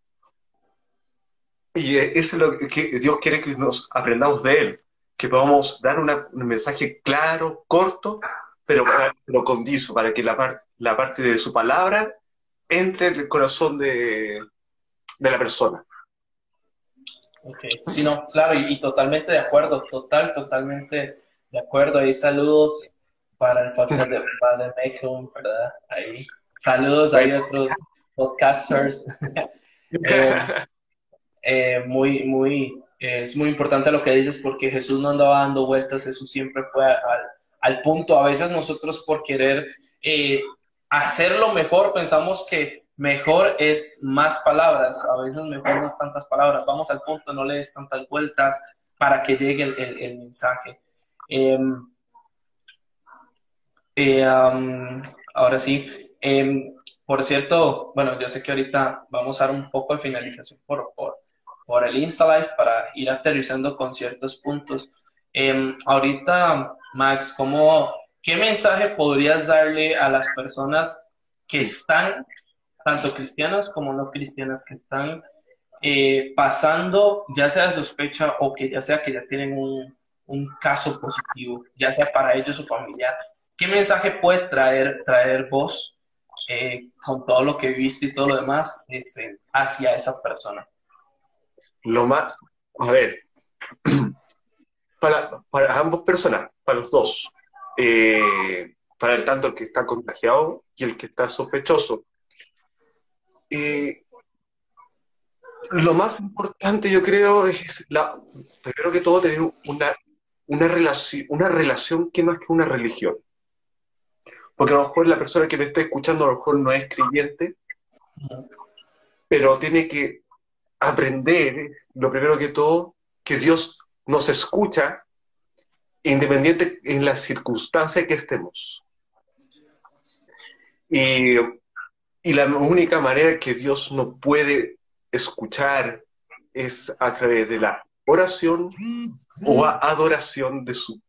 Y eso es lo que Dios quiere que nos aprendamos de Él, que podamos dar un mensaje claro, corto, pero, lo condizo, para que la, la parte de su palabra entre en el corazón de, de la persona. Ok, sí, no, claro, y, totalmente de acuerdo, total, totalmente de acuerdo. Ahí saludos para el podcast de Padre ¿verdad? Ahí, saludos, hay otros podcasters. Eh, eh, muy, muy, es muy importante lo que dices porque Jesús no andaba dando vueltas, Jesús siempre fue al, al punto. A veces nosotros por querer eh, hacerlo mejor pensamos que mejor es más palabras, a veces mejor no es tantas palabras, vamos al punto, no le des tantas vueltas para que llegue el, mensaje. Em, eh, ahora sí, em, por cierto, bueno, yo sé que ahorita vamos a dar un poco de finalización por, por, por el Insta Live para ir aterrizando con ciertos puntos. Em, ahorita, Max, ¿cómo, ¿qué mensaje podrías darle a las personas que están tanto cristianas como no cristianas, que están eh, pasando, ya sea sospecha o que ya sea que ya tienen un, caso positivo, ya sea para ellos o familiar. ¿Qué mensaje puede traer, traer vos eh, con todo lo que viste y todo lo demás este, hacia esa persona? Lo más, a ver, para, para ambas personas, para los dos, eh, para el tanto el que está contagiado y el que está sospechoso, lo más importante, yo creo, es la, primero que todo tener una, una, relación, una relación que más que una religión. Porque a lo mejor la persona que me está escuchando a lo mejor no es creyente, pero tiene que aprender, lo primero que todo, que Dios nos escucha independiente en la circunstancia que estemos. Y y la única manera que Dios no puede escuchar es a través de la oración o adoración de su,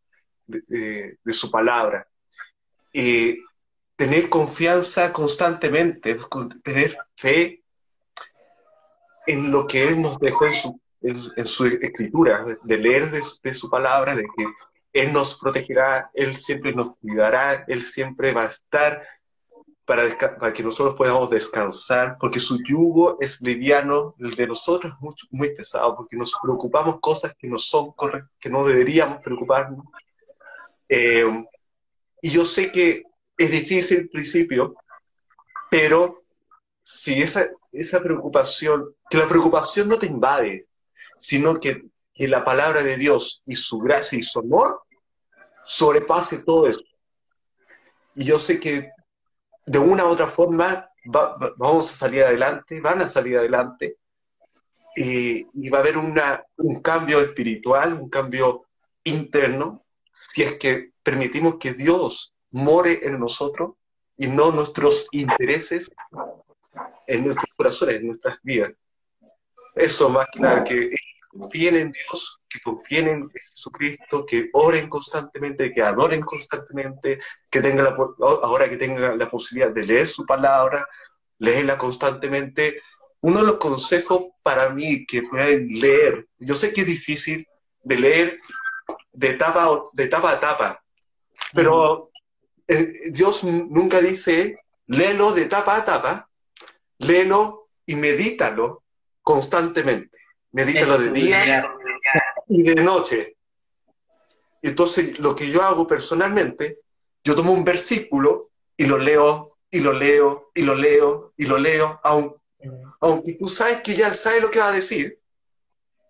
de, su palabra. y tener confianza constantemente, tener fe en lo que Él nos dejó en su, en, su escritura, de leer de, de, su palabra, de que Él nos protegerá, Él siempre nos cuidará, Él siempre va a estar para, para, que nosotros podamos descansar, porque su yugo es liviano, el de nosotros es muy, muy pesado, porque nos preocupamos cosas que no son correctas, que no deberíamos preocuparnos. Eh, y yo sé que es difícil al principio, pero si esa, esa preocupación, que la preocupación no te invade, sino que, que la palabra de Dios y su gracia y su amor sobrepase todo eso. Y yo sé que de una u otra forma vamos a salir adelante, van a salir adelante, y, va a haber una, un cambio espiritual, un cambio interno, si es que permitimos que Dios more en nosotros y no nuestros intereses en nuestros corazones, en nuestras vidas. Eso más que nada que confíen en Dios, que confíen en Jesucristo, que oren constantemente, que adoren constantemente, que tengan la, ahora que tengan la posibilidad de leer su palabra, leerla constantemente. Uno de los consejos para mí que pueden leer, yo sé que es difícil de leer de etapa, de etapa a etapa, pero eh, Dios nunca dice, léelo de etapa a etapa, léelo y medítalo constantemente. Medítalo de día y de noche. Entonces, lo que yo hago personalmente, yo tomo un versículo y lo leo, y lo leo, y lo leo, y lo leo, aun aunque tú sabes que ya sabes lo que va a decir,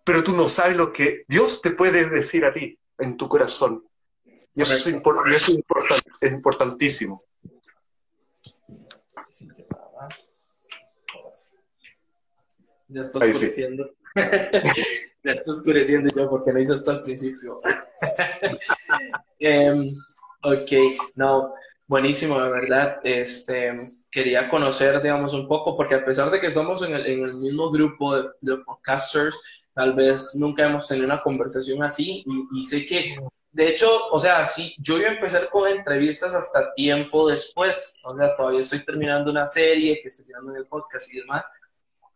pero tú no sabes lo que Dios te puede decir a ti en tu corazón. Y eso, es, impor- es importantísimo. Ya está Ahí sí. oscureciendo. ya está oscureciendo yo porque no hice esto al principio. Em, ok, no, buenísimo, de verdad. Este, quería conocer, digamos, un poco, porque a pesar de que somos en el, en el mismo grupo de, de podcasters, tal vez nunca hemos tenido una conversación así y, y sé que, de hecho, o sea, sí, yo iba a empezar con entrevistas hasta tiempo después, o sea, todavía estoy terminando una serie que estoy tirando en el podcast y demás,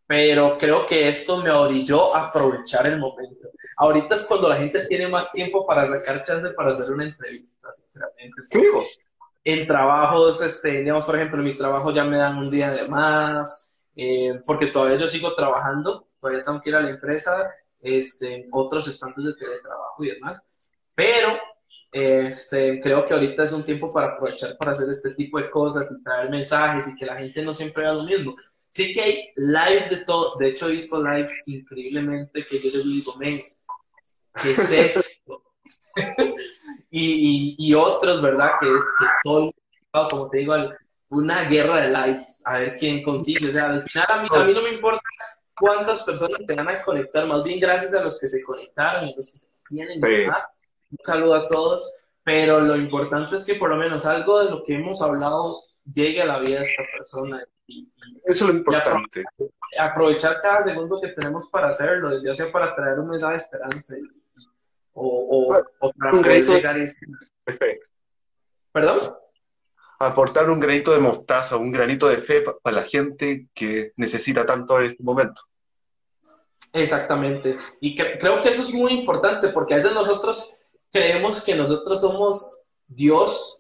pero creo que esto me orilló a aprovechar el momento. Ahorita es cuando la gente tiene más tiempo para sacar chance para hacer una entrevista, sinceramente. Fijo. En trabajos, este, digamos, por ejemplo, en mi trabajo ya me dan un día de más, eh, porque todavía yo sigo trabajando, todavía tengo que ir a la empresa, este, otros estantes de teletrabajo y demás, pero este, creo que ahorita es un tiempo para aprovechar para hacer este tipo de cosas y traer mensajes y que la gente no siempre haga lo mismo. Sí que hay live de todo, de hecho he visto live increíblemente que yo les digo, men, ¿qué es esto? y, y, y otros, ¿verdad? Que, que todo, como te digo, una guerra de likes, a ver quién consigue. O sea, al final a mí, a mí no me importa cuántas personas se van a conectar, más bien gracias a los que se conectaron, a los que se tienen y demás. Un saludo a todos, pero lo importante es que por lo menos algo de lo que hemos hablado llegue a la vida de esta persona y, y Eso es lo importante. aprovechar cada segundo que tenemos para hacerlo, ya sea para traer un mensaje de esperanza y- y- o, para Un poder llegar a este- Perfecto. ¿Perdón? Aportar un granito de mostaza, un granito de fe pa- para la gente que necesita tanto en este momento. Exactamente. Y cre- creo que eso es muy importante porque a veces nosotros creemos que nosotros somos Dios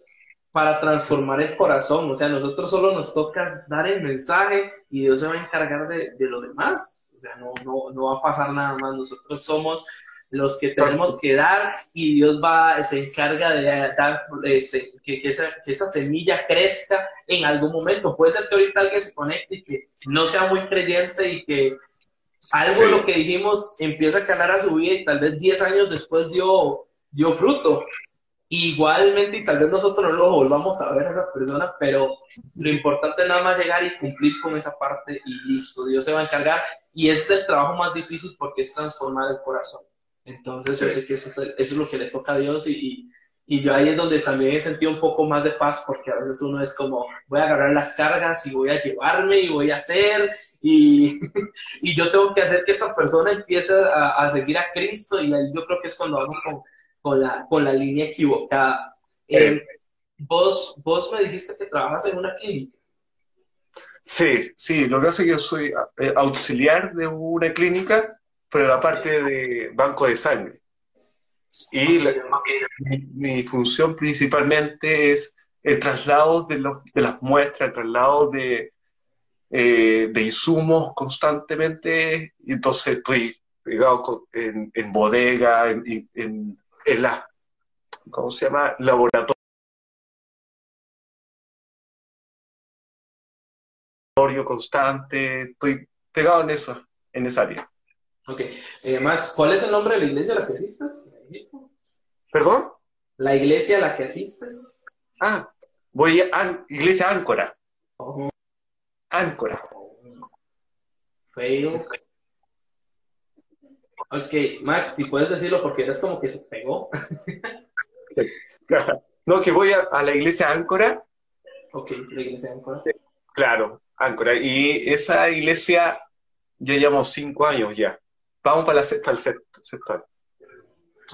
para transformar el corazón. O sea, nosotros solo nos toca dar el mensaje y Dios se va a encargar de, de lo demás. O sea, no, no, no va a pasar nada más. Nosotros somos los que tenemos que dar y Dios va, se encarga de dar este, que, que esa, que esa semilla crezca en algún momento. Puede ser que ahorita alguien se conecte y que no sea muy creyente y que algo de lo que dijimos empieza a calar a su vida y tal vez 10 años después dio, dio fruto. Igualmente, y tal vez nosotros no lo volvamos a ver a esa persona, pero lo importante es nada más llegar y cumplir con esa parte y listo, Dios se va a encargar. Y es el trabajo más difícil porque es transformar el corazón. Entonces, yo Sí. sé que eso es, eso es lo que le toca a Dios y, y, y yo ahí es donde también he sentido un poco más de paz porque a veces uno es como, voy a agarrar las cargas y voy a llevarme y voy a hacer y, y yo tengo que hacer que esa persona empiece a, a seguir a Cristo y ahí yo creo que es cuando vamos con, con, la, con la línea equivocada. Eh, vos, vos me dijiste que trabajas en una clínica. Sí, sí, lo que pasa es que yo soy eh, auxiliar de una clínica, pero la parte de banco de sangre. Y la- mi, mi función principalmente es el traslado de, los, de las muestras, el traslado de, eh, de insumos constantemente. Y entonces estoy en, en bodega, en, en, en la, ¿cómo se llama? Laboratorio constante. Estoy pegado en eso, en esa área. Ok. Eh, Max, ¿cuál es el nombre de la iglesia a la que iglesia? ¿Perdón? ¿La iglesia a la que asistes? Ah, voy a An- Iglesia Áncora. Oh, Áncora. fail. Ok, Max, si puedes decirlo porque eres como que se pegó. No, que voy a, a la iglesia Áncora, Ok, la iglesia Áncora. claro, Áncora. Y esa iglesia ya llevamos cinco años ya. Vamos para, la, para el sexto, año.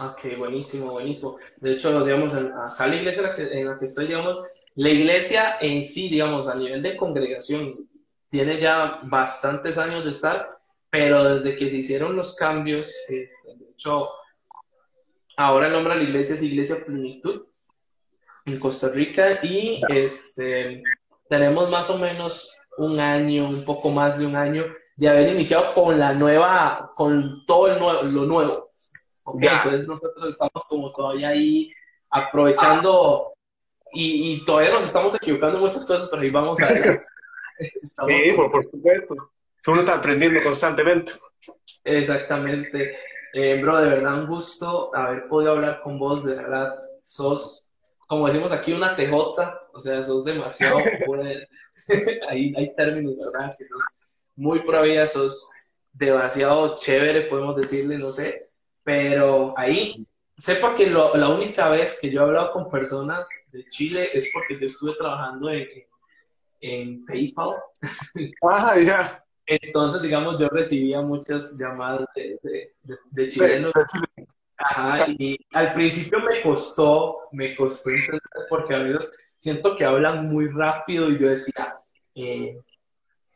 Ok, buenísimo, buenísimo. De hecho, digamos, acá la iglesia en la, que, en la que estoy, digamos, la iglesia en sí, digamos, a nivel de congregación, tiene ya bastantes años de estar, pero desde que se hicieron los cambios, este, de hecho, ahora el nombre de la iglesia es Iglesia Plenitud en Costa Rica y este, tenemos más o menos un año, un poco más de un año de haber iniciado con la nueva, con todo el nuevo, lo nuevo. Entonces nosotros estamos como todavía ahí aprovechando y, y todavía nos estamos equivocando en muchas cosas, pero ahí vamos a ver. Sí, por supuesto. Uno está aprendiendo constantemente. Exactamente. Eh, bro, de verdad un gusto haber podido hablar con vos, de verdad, sos, como decimos aquí, una TJ, o sea, sos demasiado, hay, hay términos, ¿verdad? Que sos muy pura sos demasiado chévere, podemos decirle, no sé, pero ahí, sepa que la única vez que yo he hablado con personas de Chile es porque yo estuve trabajando en, en PayPal. Ah, ya. Entonces, digamos, yo recibía muchas llamadas de, de, chilenos. Ajá, y al principio me costó, me costó entender porque a veces siento que hablan muy rápido y yo decía, eh,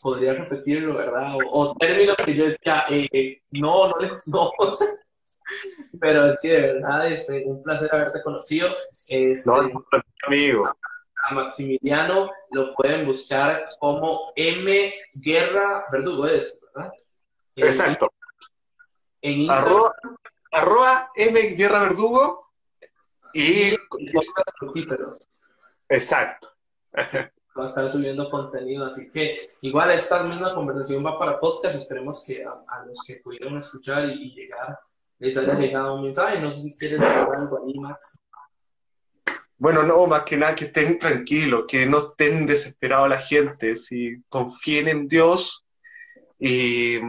podría repetirlo, ¿verdad? O, términos que yo decía, eh, no, no, no. Pero es que de verdad es este, un placer haberte conocido. Este, no, amigo a Maximiliano lo pueden buscar como M Guerra Verdugo, es, ¿verdad? Exacto. En Instagram. Arroba, M Guerra Verdugo y. Exacto. Va a estar subiendo contenido, así que igual esta misma conversación va para podcast. Esperemos que a, los que pudieron escuchar y, llegar les haya llegado un mensaje. No sé si quieres decir algo ahí, Max. Bueno, no, más que nada que estén tranquilos, que no estén desesperados la gente, si confíen en Dios y,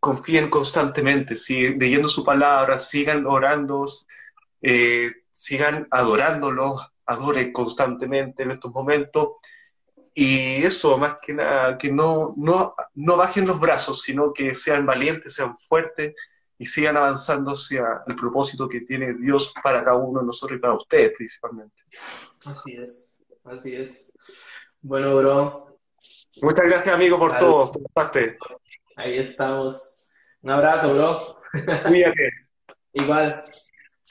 confíen constantemente, si, leyendo su palabra, sigan orando, eh, sigan adorándolo, adoren constantemente en estos momentos. Y eso, más que nada, que no, no, no bajen los brazos, sino que sean valientes, sean fuertes y sigan avanzando hacia el propósito que tiene Dios para cada uno de nosotros y para ustedes principalmente. Así es, así es. Bueno, bro. Muchas gracias, amigo, por todo. Ahí estamos. Un abrazo, bro. Cuídate. Igual.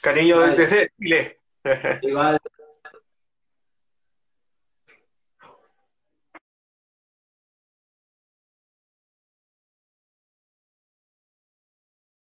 Cariño desde Chile. Igual.